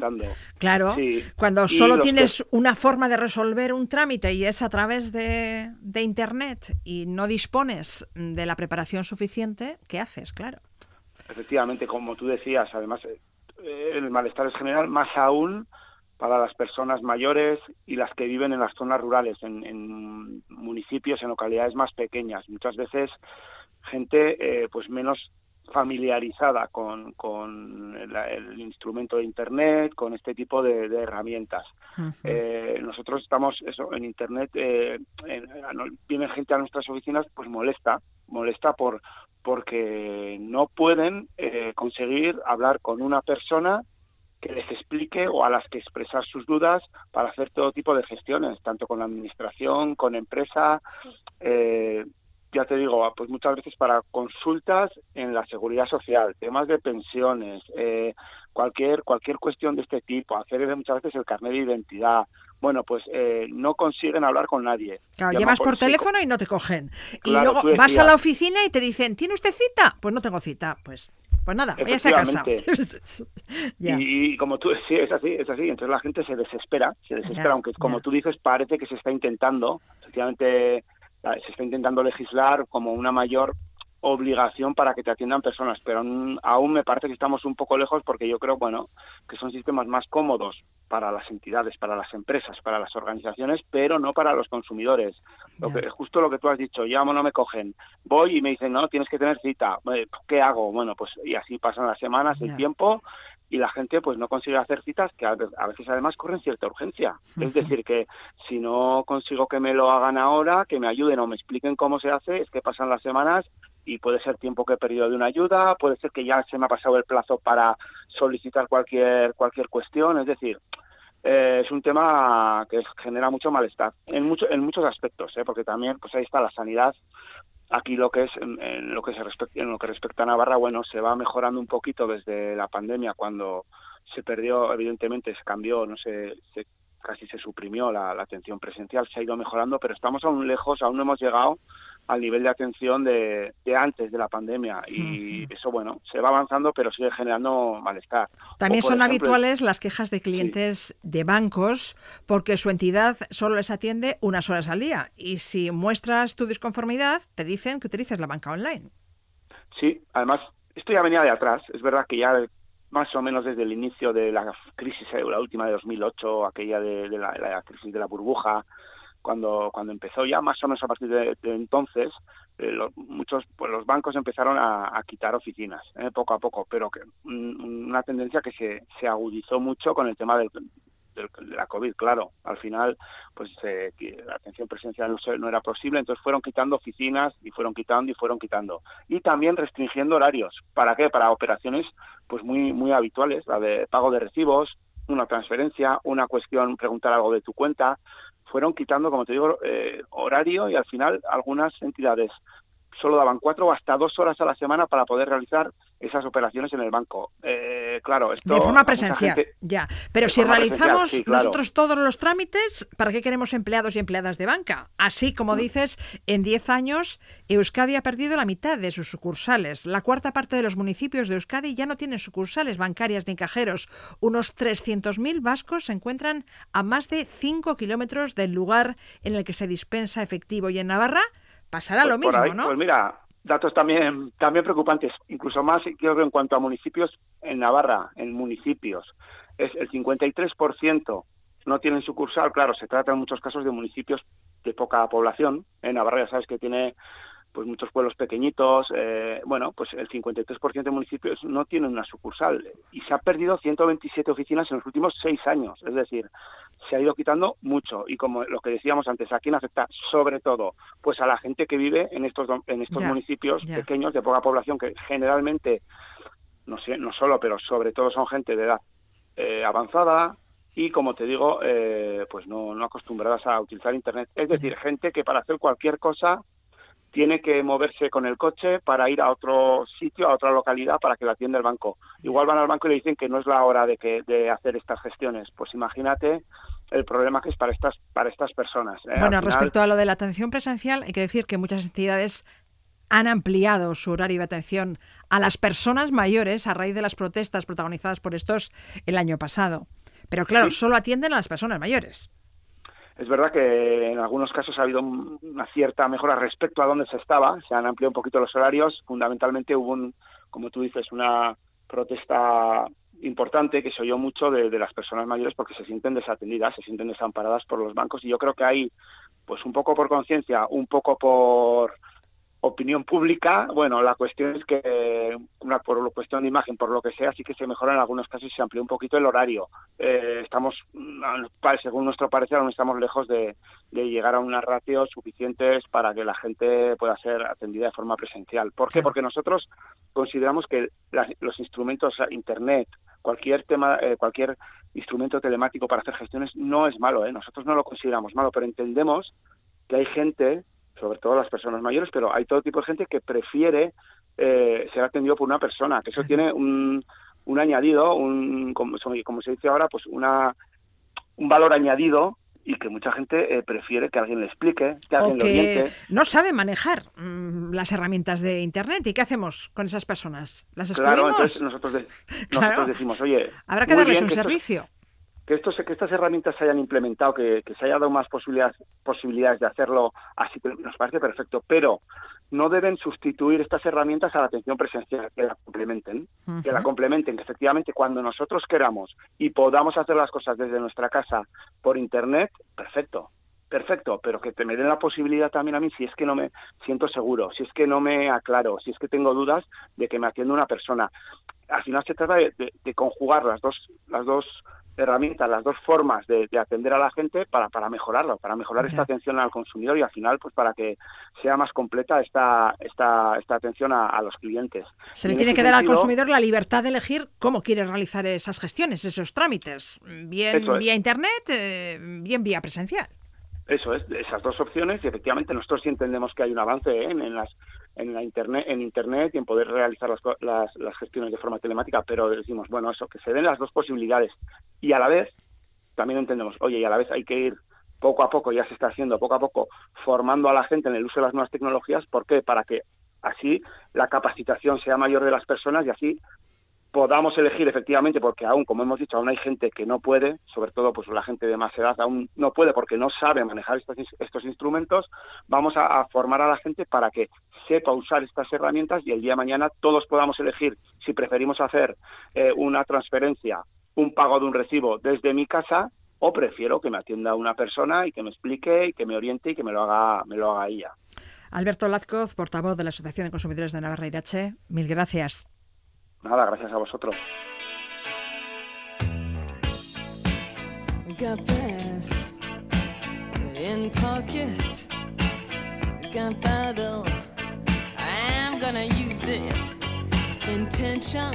Claro, Sí. cuando solo que- tienes una forma de resolver un trámite y es a través de, de Internet y no dispones de la preparación suficiente, ¿qué haces? Claro. Efectivamente, como tú decías, además eh, el malestar es general, más aún para las personas mayores y las que viven en las zonas rurales, en, en municipios, en localidades más pequeñas. Muchas veces gente eh, pues menos familiarizada con, con el, el instrumento de Internet, con este tipo de, de herramientas. Eh, nosotros estamos eso en internet eh, en- viene gente a nuestras oficinas pues molesta molesta por porque no pueden eh, conseguir hablar con una persona que les explique o a las que expresar sus dudas para hacer todo tipo de gestiones tanto con la administración con empresa eh, ya te digo, pues muchas veces para consultas en la seguridad social, temas de pensiones, eh, cualquier cualquier cuestión de este tipo, hacer muchas veces el carnet de identidad. Bueno, pues eh, no consiguen hablar con nadie. Claro, Llaman llamas por teléfono y no te cogen. y luego vas a la oficina y te dicen, ¿tiene usted cita? Pues no tengo cita. Pues, pues nada, váyase a casa. Y, y como tú sí, es así, es así. Entonces la gente se desespera, se desespera, aunque como tú dices parece que se está intentando, efectivamente se está intentando legislar como una mayor obligación para que te atiendan personas, pero aún, me parece que estamos un poco lejos porque yo creo, bueno, que son sistemas más cómodos para las entidades, para las empresas, para las organizaciones, pero no para los consumidores. Lo que, justo lo que tú has dicho, llamo, no me cogen, voy y me dicen, no, tienes que tener cita, ¿qué hago? Bueno, pues y así pasan las semanas, el tiempo, y la gente pues no consigue hacer citas que a veces además corren cierta urgencia. Es decir, que si no consigo que me lo hagan ahora, que me ayuden o me expliquen cómo se hace, es que pasan las semanas y puede ser tiempo que he perdido de una ayuda, puede ser que ya se me ha pasado el plazo para solicitar cualquier cualquier cuestión, es decir, eh, es un tema que genera mucho malestar en mucho, en muchos aspectos, ¿eh? porque también pues ahí está la sanidad Aquí lo que es en, lo que se respecta, en lo que respecta a Navarra, bueno, se va mejorando un poquito desde la pandemia cuando se perdió, evidentemente se cambió, no sé, se, casi se suprimió la atención presencial, se ha ido mejorando, pero estamos aún lejos, aún no hemos llegado al nivel de atención de, antes de la pandemia. Y eso bueno se va avanzando pero sigue generando malestar. También son habituales las quejas de clientes de bancos porque su entidad solo les atiende unas horas al día. Y si muestras tu disconformidad te dicen que utilices la banca online. Sí además esto ya venía de atrás. Es verdad que ya más o menos desde el inicio de la crisis la última de 2008 aquella de, la, la crisis de la burbuja cuando, cuando empezó ya más o menos a partir de, entonces, eh, muchos pues los bancos empezaron a, quitar oficinas eh, poco a poco, pero que una tendencia que se, se agudizó mucho con el tema del, de la COVID, claro. Al final, pues eh, la atención presencial no, era posible, entonces fueron quitando oficinas y fueron quitando y fueron quitando. Y también restringiendo horarios. ¿Para qué? Para operaciones pues muy, muy habituales, la de pago de recibos, una transferencia, una cuestión, preguntar algo de tu cuenta, fueron quitando, como te digo, eh, horario y al final algunas entidades solo daban cuatro o hasta dos horas a la semana para poder realizar esas operaciones en el banco. Eh, claro, esto, de forma presencial, ya. Pero si realizamos nosotros todos los trámites, ¿para qué queremos empleados y empleadas de banca? Así como mm. dices, en 10 años Euskadi ha perdido la mitad de sus sucursales. La cuarta parte de los municipios de Euskadi ya no tienen sucursales bancarias ni cajeros. Unos 300.000 vascos se encuentran a más de 5 kilómetros del lugar en el que se dispensa efectivo. Y en Navarra pasará pues lo mismo, ¿no? Pues mira, datos también, también preocupantes, incluso más, creo que en cuanto a municipios, en Navarra, en municipios, es el 53% no tienen sucursal, claro, se trata en muchos casos de municipios de poca población, en Navarra ya sabes que tiene pues muchos pueblos pequeñitos, eh, bueno, pues el 53% de municipios no tienen una sucursal y se ha perdido 127 oficinas en los últimos seis años, es decir, se ha ido quitando mucho y como lo que decíamos antes, ¿a quién afecta? Sobre todo, pues a la gente que vive en estos en estos municipios pequeños de poca población que generalmente no sé, no solo, pero sobre todo son gente de edad eh, avanzada, y como te digo, eh, pues no, no acostumbradas a utilizar Internet. Es decir, gente que para hacer cualquier cosa tiene que moverse con el coche para ir a otro sitio, a otra localidad, para que la atienda el banco. Igual van al banco y le dicen que no es la hora de, que, de hacer estas gestiones. Pues imagínate el problema que es para estas, para estas personas. ¿eh? Bueno, respecto a lo de la atención presencial, hay que decir que muchas entidades han ampliado su horario de atención a las personas mayores a raíz de las protestas protagonizadas por estos el año pasado. Pero claro, solo atienden a las personas mayores. Es verdad que en algunos casos ha habido una cierta mejora respecto a dónde se estaba, se han ampliado un poquito los horarios, fundamentalmente hubo, un, como tú dices, una protesta importante que se oyó mucho de, de, las personas mayores porque se sienten desatendidas, se sienten desamparadas por los bancos y yo creo que hay, pues un poco por conciencia, un poco por opinión pública, bueno, la cuestión es que, una, por cuestión de imagen, por lo que sea, sí que se mejora en algunos casos y se amplía un poquito el horario. Eh, estamos, según nuestro parecer, aún estamos lejos de, llegar a unas ratios suficientes para que la gente pueda ser atendida de forma presencial. ¿Por qué? Porque nosotros consideramos que los instrumentos, Internet, cualquier tema, eh, cualquier instrumento telemático para hacer gestiones no es malo, ¿eh? nosotros no lo consideramos malo, pero entendemos que hay gente sobre todo las personas mayores, pero hay todo tipo de gente que prefiere eh, ser atendido por una persona, que eso tiene un, un añadido, un, como, como, se dice ahora, pues una, un valor añadido y que mucha gente eh, prefiere que alguien le explique, que alguien lo oriente. No sabe manejar mm, las herramientas de Internet. ¿Y qué hacemos con esas personas? ¿Las excluimos? Claro, entonces nosotros, nosotros decimos, oye... Habrá que darles un servicio. Que, esto, que estas herramientas se hayan implementado, que, se haya dado más posibilidades, posibilidades de hacerlo así, nos parece perfecto, pero no deben sustituir estas herramientas a la atención presencial, que la complementen, que la complementen, que efectivamente cuando nosotros queramos y podamos hacer las cosas desde nuestra casa por Internet, perfecto, perfecto, pero que te me den la posibilidad también a mí si es que no me siento seguro, si es que no me aclaro, si es que tengo dudas de que me atienda una persona. Al final se trata de, de conjugar las dos, las dos herramientas, las dos formas de, atender a la gente para, para mejorarlo, para mejorar esta atención al consumidor y al final pues para que sea más completa esta, esta, esta atención a, los clientes. Se le tiene que dar al consumidor la libertad de elegir cómo quiere realizar esas gestiones, esos trámites, bien vía internet, eh, bien vía presencial. Eso es, esas dos opciones y efectivamente nosotros sí entendemos que hay un avance ¿eh? en, las en la internet en internet y en poder realizar las, las, las, gestiones de forma telemática, pero decimos, bueno, eso, que se den las dos posibilidades y a la vez también entendemos, oye, y a la vez hay que ir poco a poco, ya se está haciendo poco a poco, formando a la gente en el uso de las nuevas tecnologías, ¿por qué? Para que así la capacitación sea mayor de las personas y así podamos elegir efectivamente, porque aún, como hemos dicho, aún hay gente que no puede, sobre todo pues la gente de más edad aún no puede porque no sabe manejar estos, estos instrumentos, vamos a, formar a la gente para que sepa usar estas herramientas y el día de mañana todos podamos elegir si preferimos hacer eh, una transferencia, un pago de un recibo desde mi casa o prefiero que me atienda una persona y que me explique y que me oriente y que me lo haga, me lo haga ella. Alberto Lazcoz, portavoz de la Asociación de Consumidores de Navarra Irache, mil gracias. Nada, gracias a vosotros. Got in pocket. I'm gonna use it. Intention,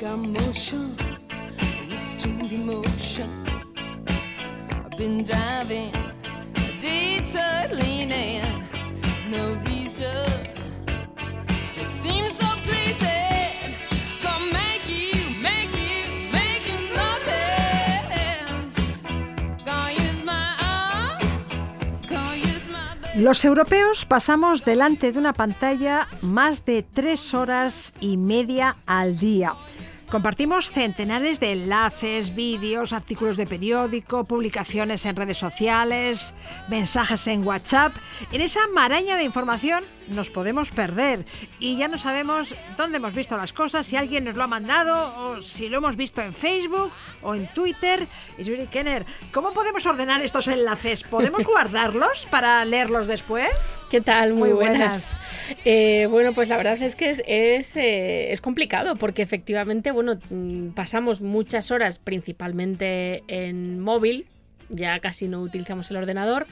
you, motion, emotion. Been driving, detour leaning, no reason. Just seems so pleasing. Come make you, make you, make you notice. Gonna use my arms, gonna use my Los europeos pasamos delante de una pantalla más de tres horas y media al día. Compartimos centenares de enlaces, vídeos, artículos de periódico, publicaciones en redes sociales, mensajes en WhatsApp. En esa maraña de información nos podemos perder y ya no sabemos dónde hemos visto las cosas, si alguien nos lo ha mandado o si lo hemos visto en Facebook o en Twitter. Y Yuri Kenner, ¿cómo podemos ordenar estos enlaces? ¿Podemos guardarlos para leerlos después? ¿Qué tal? Muy, buenas. Eh, bueno, pues la verdad es que es, es, eh, es complicado porque efectivamente, bueno, mm, pasamos muchas horas principalmente en móvil, ya casi no utilizamos el ordenador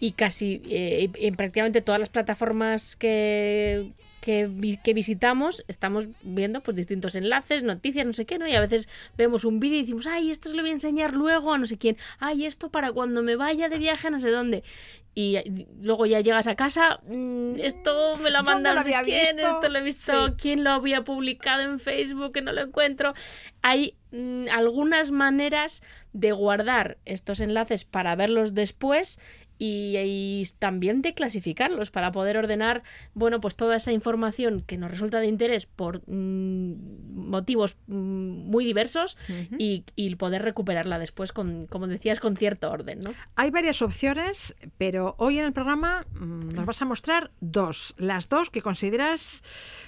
y casi eh, en prácticamente todas las plataformas que, que, visitamos estamos viendo pues distintos enlaces, noticias, no sé qué, ¿no? Y a veces vemos un vídeo y decimos, ay, esto se lo voy a enseñar luego a no sé quién, ay, esto para cuando me vaya de viaje a no sé dónde. Y luego ya llegas a casa, mm, esto me lo ha mandado no sé quién, esto lo he visto, quién lo había publicado en Facebook, que no lo encuentro. Hay mm, algunas maneras de guardar estos enlaces para verlos después y, también de clasificarlos para poder ordenar, bueno, pues toda esa información que nos resulta de interés por mm, motivos mm, muy diversos y, poder recuperarla después, con, como decías, con cierto orden, ¿no? Hay varias opciones, pero hoy en el programa mm, nos vas a mostrar dos, las dos que consideras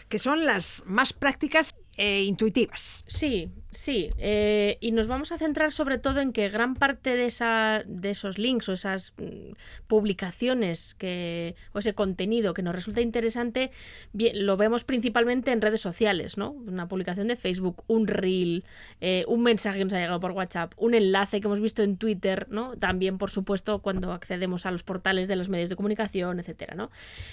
que son las más prácticas e intuitivas. Sí, sí. Eh, y nos vamos a centrar sobre todo en que gran parte de, esa, de esos links o esas mm, publicaciones que, o ese contenido que nos resulta interesante lo vemos principalmente en redes sociales, ¿no? Una publicación de Facebook, un reel, eh, un mensaje que nos ha llegado por WhatsApp, un enlace que hemos visto en Twitter, ¿no? También, por supuesto, cuando accedemos a los portales de los medios de comunicación, etcétera, ¿no?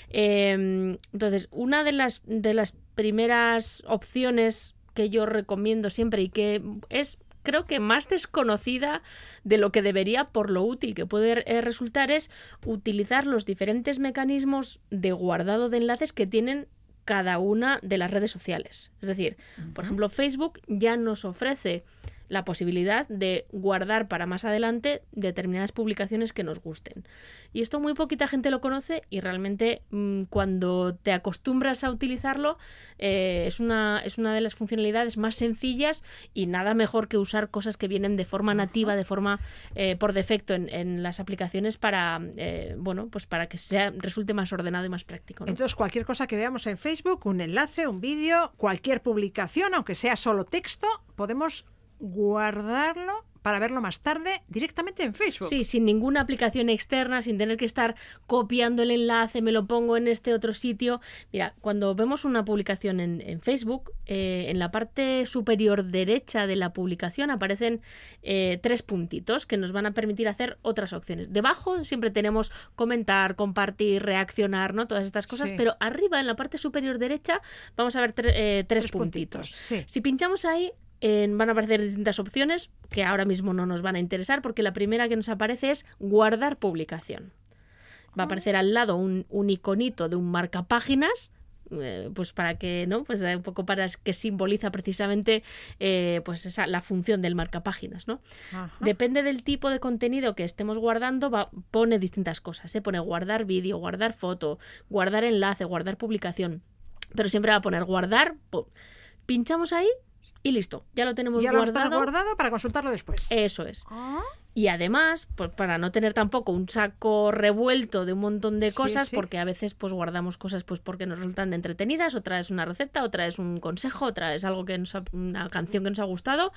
Em, entonces, una de las, de las primeras opciones que yo recomiendo siempre y que es creo que más desconocida de lo que debería por lo útil que puede eh, resultar es utilizar los diferentes mecanismos de guardado de enlaces que tienen cada una de las redes sociales. Es decir, por ejemplo, Facebook ya nos ofrece la posibilidad de guardar para más adelante determinadas publicaciones que nos gusten. Y esto muy poquita gente lo conoce y realmente mm, cuando te acostumbras a utilizarlo eh, es, una, es una de las funcionalidades más sencillas y nada mejor que usar cosas que vienen de forma nativa, de forma eh, por defecto en, en, las aplicaciones para, eh, bueno, pues para que sea, resulte más ordenado y más práctico. ¿no? Entonces cualquier cosa que veamos en Facebook, un enlace, un vídeo, cualquier publicación, aunque sea solo texto, podemos guardarlo para verlo más tarde directamente en Facebook. Sí, sin ninguna aplicación externa, sin tener que estar copiando el enlace, me lo pongo en este otro sitio. Mira, cuando vemos una publicación en, en Facebook, eh, en la parte superior derecha de la publicación aparecen eh, tres puntitos que nos van a permitir hacer otras opciones. Debajo siempre tenemos comentar, compartir, reaccionar, ¿no? Todas estas cosas, Sí. pero arriba en la parte superior derecha vamos a ver tre- eh, tres, Tres puntitos. puntitos, sí. Si pinchamos ahí, eh, van a aparecer distintas opciones que ahora mismo no nos van a interesar porque la primera que nos aparece es guardar publicación. Va a aparecer al lado un, un iconito de un marcapáginas. eh, pues para que no pues eh, un poco para que simboliza precisamente eh, pues esa la función del marcapáginas no Ajá. Depende del tipo de contenido que estemos guardando, va- pone distintas cosas. Se pone guardar vídeo, guardar foto, guardar enlace, guardar publicación. Pero siempre va a poner guardar. po- Pinchamos ahí y listo. Ya lo tenemos ya lo está guardado. guardado para consultarlo después. Eso es. Ah, Y además, pues, para no tener tampoco un saco revuelto de un montón de Sí, cosas, sí. porque a veces pues guardamos cosas pues porque nos resultan entretenidas, otra es una receta, otra es un consejo, otra es algo que nos ha- una canción que nos ha gustado,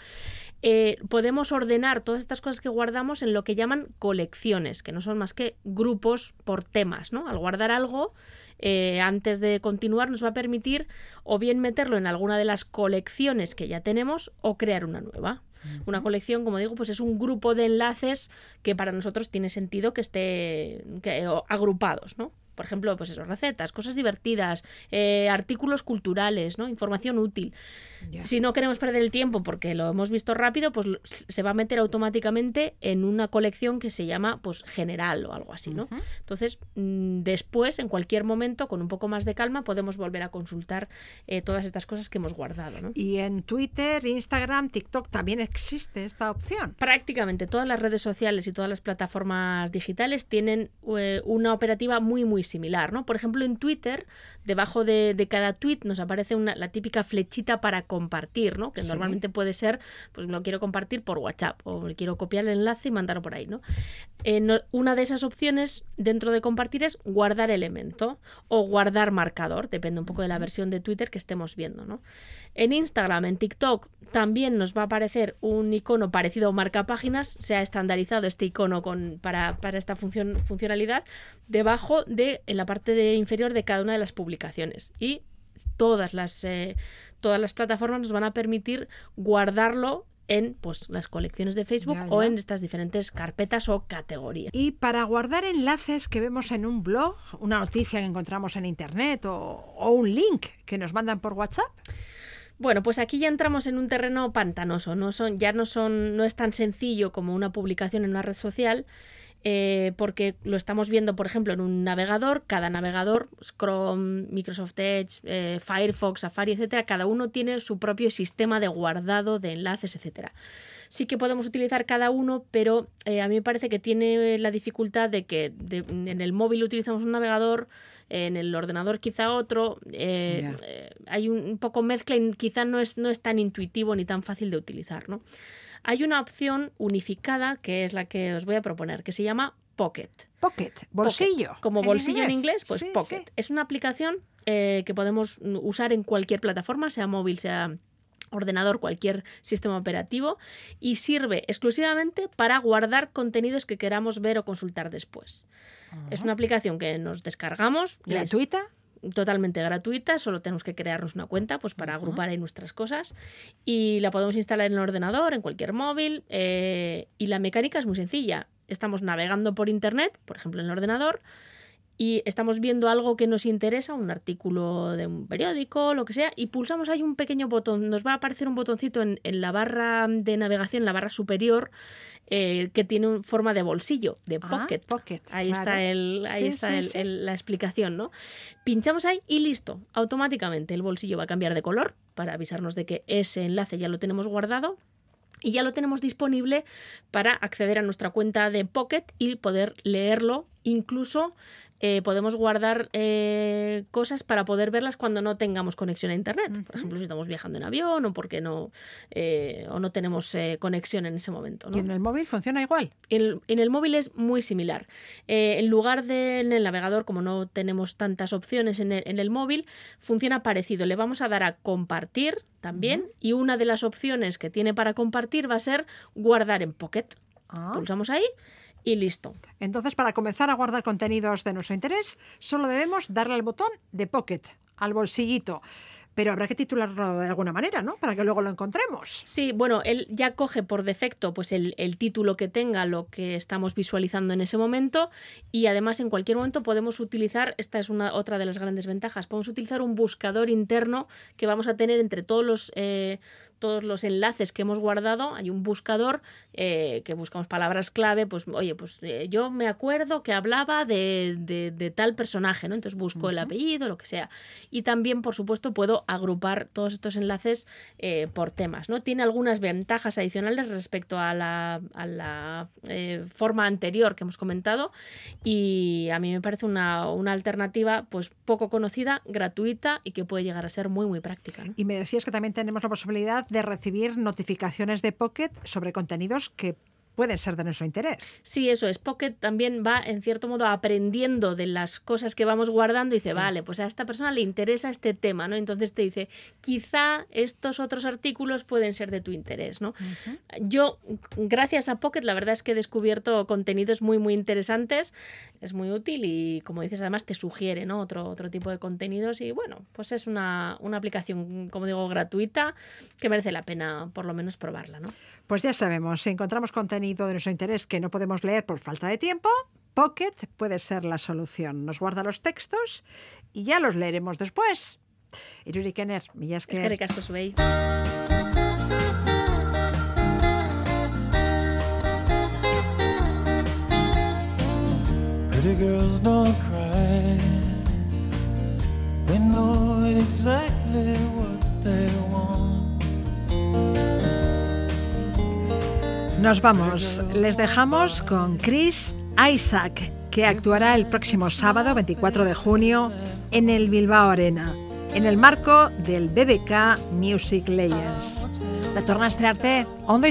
eh, podemos ordenar todas estas cosas que guardamos en lo que llaman colecciones, que no son más que grupos por temas, ¿no? Al guardar algo, eh, antes de continuar, nos va a permitir o bien meterlo en alguna de las colecciones que ya tenemos o crear una nueva. Una colección, como digo, pues es un grupo de enlaces que para nosotros tiene sentido que esté que- agrupados, ¿no? Por ejemplo, pues eso, recetas, cosas divertidas, eh, artículos culturales, ¿no? Información útil. Si no queremos perder el tiempo porque lo hemos visto rápido, pues se va a meter automáticamente en una colección que se llama pues general o algo así, ¿no? Entonces, mm, después, en cualquier momento, con un poco más de calma, podemos volver a consultar eh, todas estas cosas que hemos guardado, ¿no? Y en Twitter, Instagram, TikTok también existe esta opción. prácticamente todas las redes sociales y todas las plataformas digitales tienen eh, una operativa muy muy similar, ¿no? Por ejemplo, en Twitter, debajo de, de cada tweet nos aparece una, la típica flechita para compartir, ¿no? Que Sí. normalmente puede ser, pues lo quiero compartir por WhatsApp o quiero copiar el enlace y mandarlo por ahí, ¿no? Eh, no- una de esas opciones dentro de compartir es guardar elemento o guardar marcador, depende un poco de la versión de Twitter que estemos viendo, ¿no? En Instagram, en TikTok, también nos va a aparecer un icono parecido a un marcapáginas. Se ha estandarizado este icono con, para, para esta función, funcionalidad debajo de, en la parte de inferior de cada una de las publicaciones. Y todas las, eh, todas las plataformas nos van a permitir guardarlo en pues, las colecciones de Facebook Ya, o en estas diferentes carpetas o categorías. Y para guardar enlaces que vemos en un blog, una noticia que encontramos en Internet o, o un link que nos mandan por WhatsApp. Bueno, pues aquí ya entramos en un terreno pantanoso. No son, ya no son, no es tan sencillo como una publicación en una red social. Eh, porque lo estamos viendo, por ejemplo, en un navegador, cada navegador, Chrome, Microsoft Edge, eh, Firefox, Safari, etcétera, cada uno tiene su propio sistema de guardado de enlaces, etcétera. Sí que podemos utilizar cada uno, pero eh, a mí me parece que tiene la dificultad de que de- en el móvil utilizamos un navegador, en el ordenador quizá otro, hay un, un poco mezcla y quizá no es, no es tan intuitivo ni tan fácil de utilizar, ¿no? Hay una opción unificada que es la que os voy a proponer, que se llama Pocket. Pocket, bolsillo. Pocket. Como ¿En bolsillo en inglés, pues Sí, Pocket. sí. Es una aplicación eh, que podemos usar en cualquier plataforma, sea móvil, sea ordenador, cualquier sistema operativo, y sirve exclusivamente para guardar contenidos que queramos ver o consultar después. Es una aplicación que nos descargamos. es- ¿Gratuita? Totalmente gratuita, solo tenemos que crearnos una cuenta pues para agrupar ahí nuestras cosas y la podemos instalar en el ordenador, en cualquier móvil eh, y la mecánica es muy sencilla. Estamos navegando por internet, por ejemplo en el ordenador, y estamos viendo algo que nos interesa, un artículo de un periódico, lo que sea, y pulsamos ahí un pequeño botón, nos va a aparecer un botoncito en, en la barra de navegación, en la barra superior, eh, que tiene forma de bolsillo, de Ah, pocket. pocket, Ahí claro. está, el, ahí Sí, está sí, el- sí. el- la explicación, ¿no? Pinchamos ahí y listo. Automáticamente el bolsillo va a cambiar de color para avisarnos de que ese enlace ya lo tenemos guardado. y ya lo tenemos disponible para acceder a nuestra cuenta de Pocket y poder leerlo incluso eh, podemos guardar eh, cosas para poder verlas cuando no tengamos conexión a internet. Por ejemplo, si estamos viajando en avión o porque no eh, o no tenemos conexión en ese momento. ¿Y en el móvil funciona igual? En, el móvil es muy similar. en lugar del el navegador, como no tenemos tantas opciones en el, móvil, funciona parecido. Le vamos a dar a compartir también y una de las opciones que tiene para compartir va a ser guardar en Pocket. Ah. Pulsamos ahí y listo. Entonces, para comenzar a guardar contenidos de nuestro interés, solo debemos darle al botón de Pocket, al bolsillito pero habrá que titularlo de alguna manera, ¿no? Para que luego lo encontremos. Sí, bueno, él ya coge por defecto pues el, título que tenga lo que estamos visualizando en ese momento y además en cualquier momento podemos utilizar, esta es una otra de las grandes ventajas, podemos utilizar un buscador interno que vamos a tener entre todos los... Eh, todos los enlaces que hemos guardado, hay un buscador eh, que buscamos palabras clave, pues oye, pues eh, yo me acuerdo que hablaba de, de, tal personaje, ¿no? Entonces busco el apellido, lo que sea. Y también, por supuesto, puedo agrupar todos estos enlaces eh, por temas, ¿no? Tiene algunas ventajas adicionales respecto a la, a la forma anterior que hemos comentado y a mí me parece una, una, alternativa pues poco conocida, gratuita y que puede llegar a ser muy, muy práctica. Y me decías que también tenemos la posibilidad de recibir notificaciones de Pocket sobre contenidos que pueden ser de nuestro interés. Sí, eso es. Pocket también va, en cierto modo, aprendiendo de las cosas que vamos guardando y dice, vale, pues a esta persona le interesa este tema, ¿no? Entonces te dice, quizá estos otros artículos pueden ser de tu interés, ¿no? Yo, gracias a Pocket, la verdad es que he descubierto contenidos muy, muy interesantes, es muy útil y, como dices, además te sugiere, ¿no? Otro, otro tipo de contenidos y, bueno, pues es una, una aplicación, como digo, gratuita que merece la pena, por lo menos, probarla, ¿no? Pues ya sabemos, si encontramos contenido de nuestro interés que no podemos leer por falta de tiempo, Pocket puede ser la solución. Nos guarda los textos y ya los leeremos después. Iruri Kenner, Es que recasco subei. Pretty girls don't cry. They know exactly what they want. Nos vamos. Les dejamos con Chris Isaac, que actuará el próximo sábado 24 de junio en el Bilbao Arena, en el marco del BBK Music Legends. La torna a estrearte Ondo.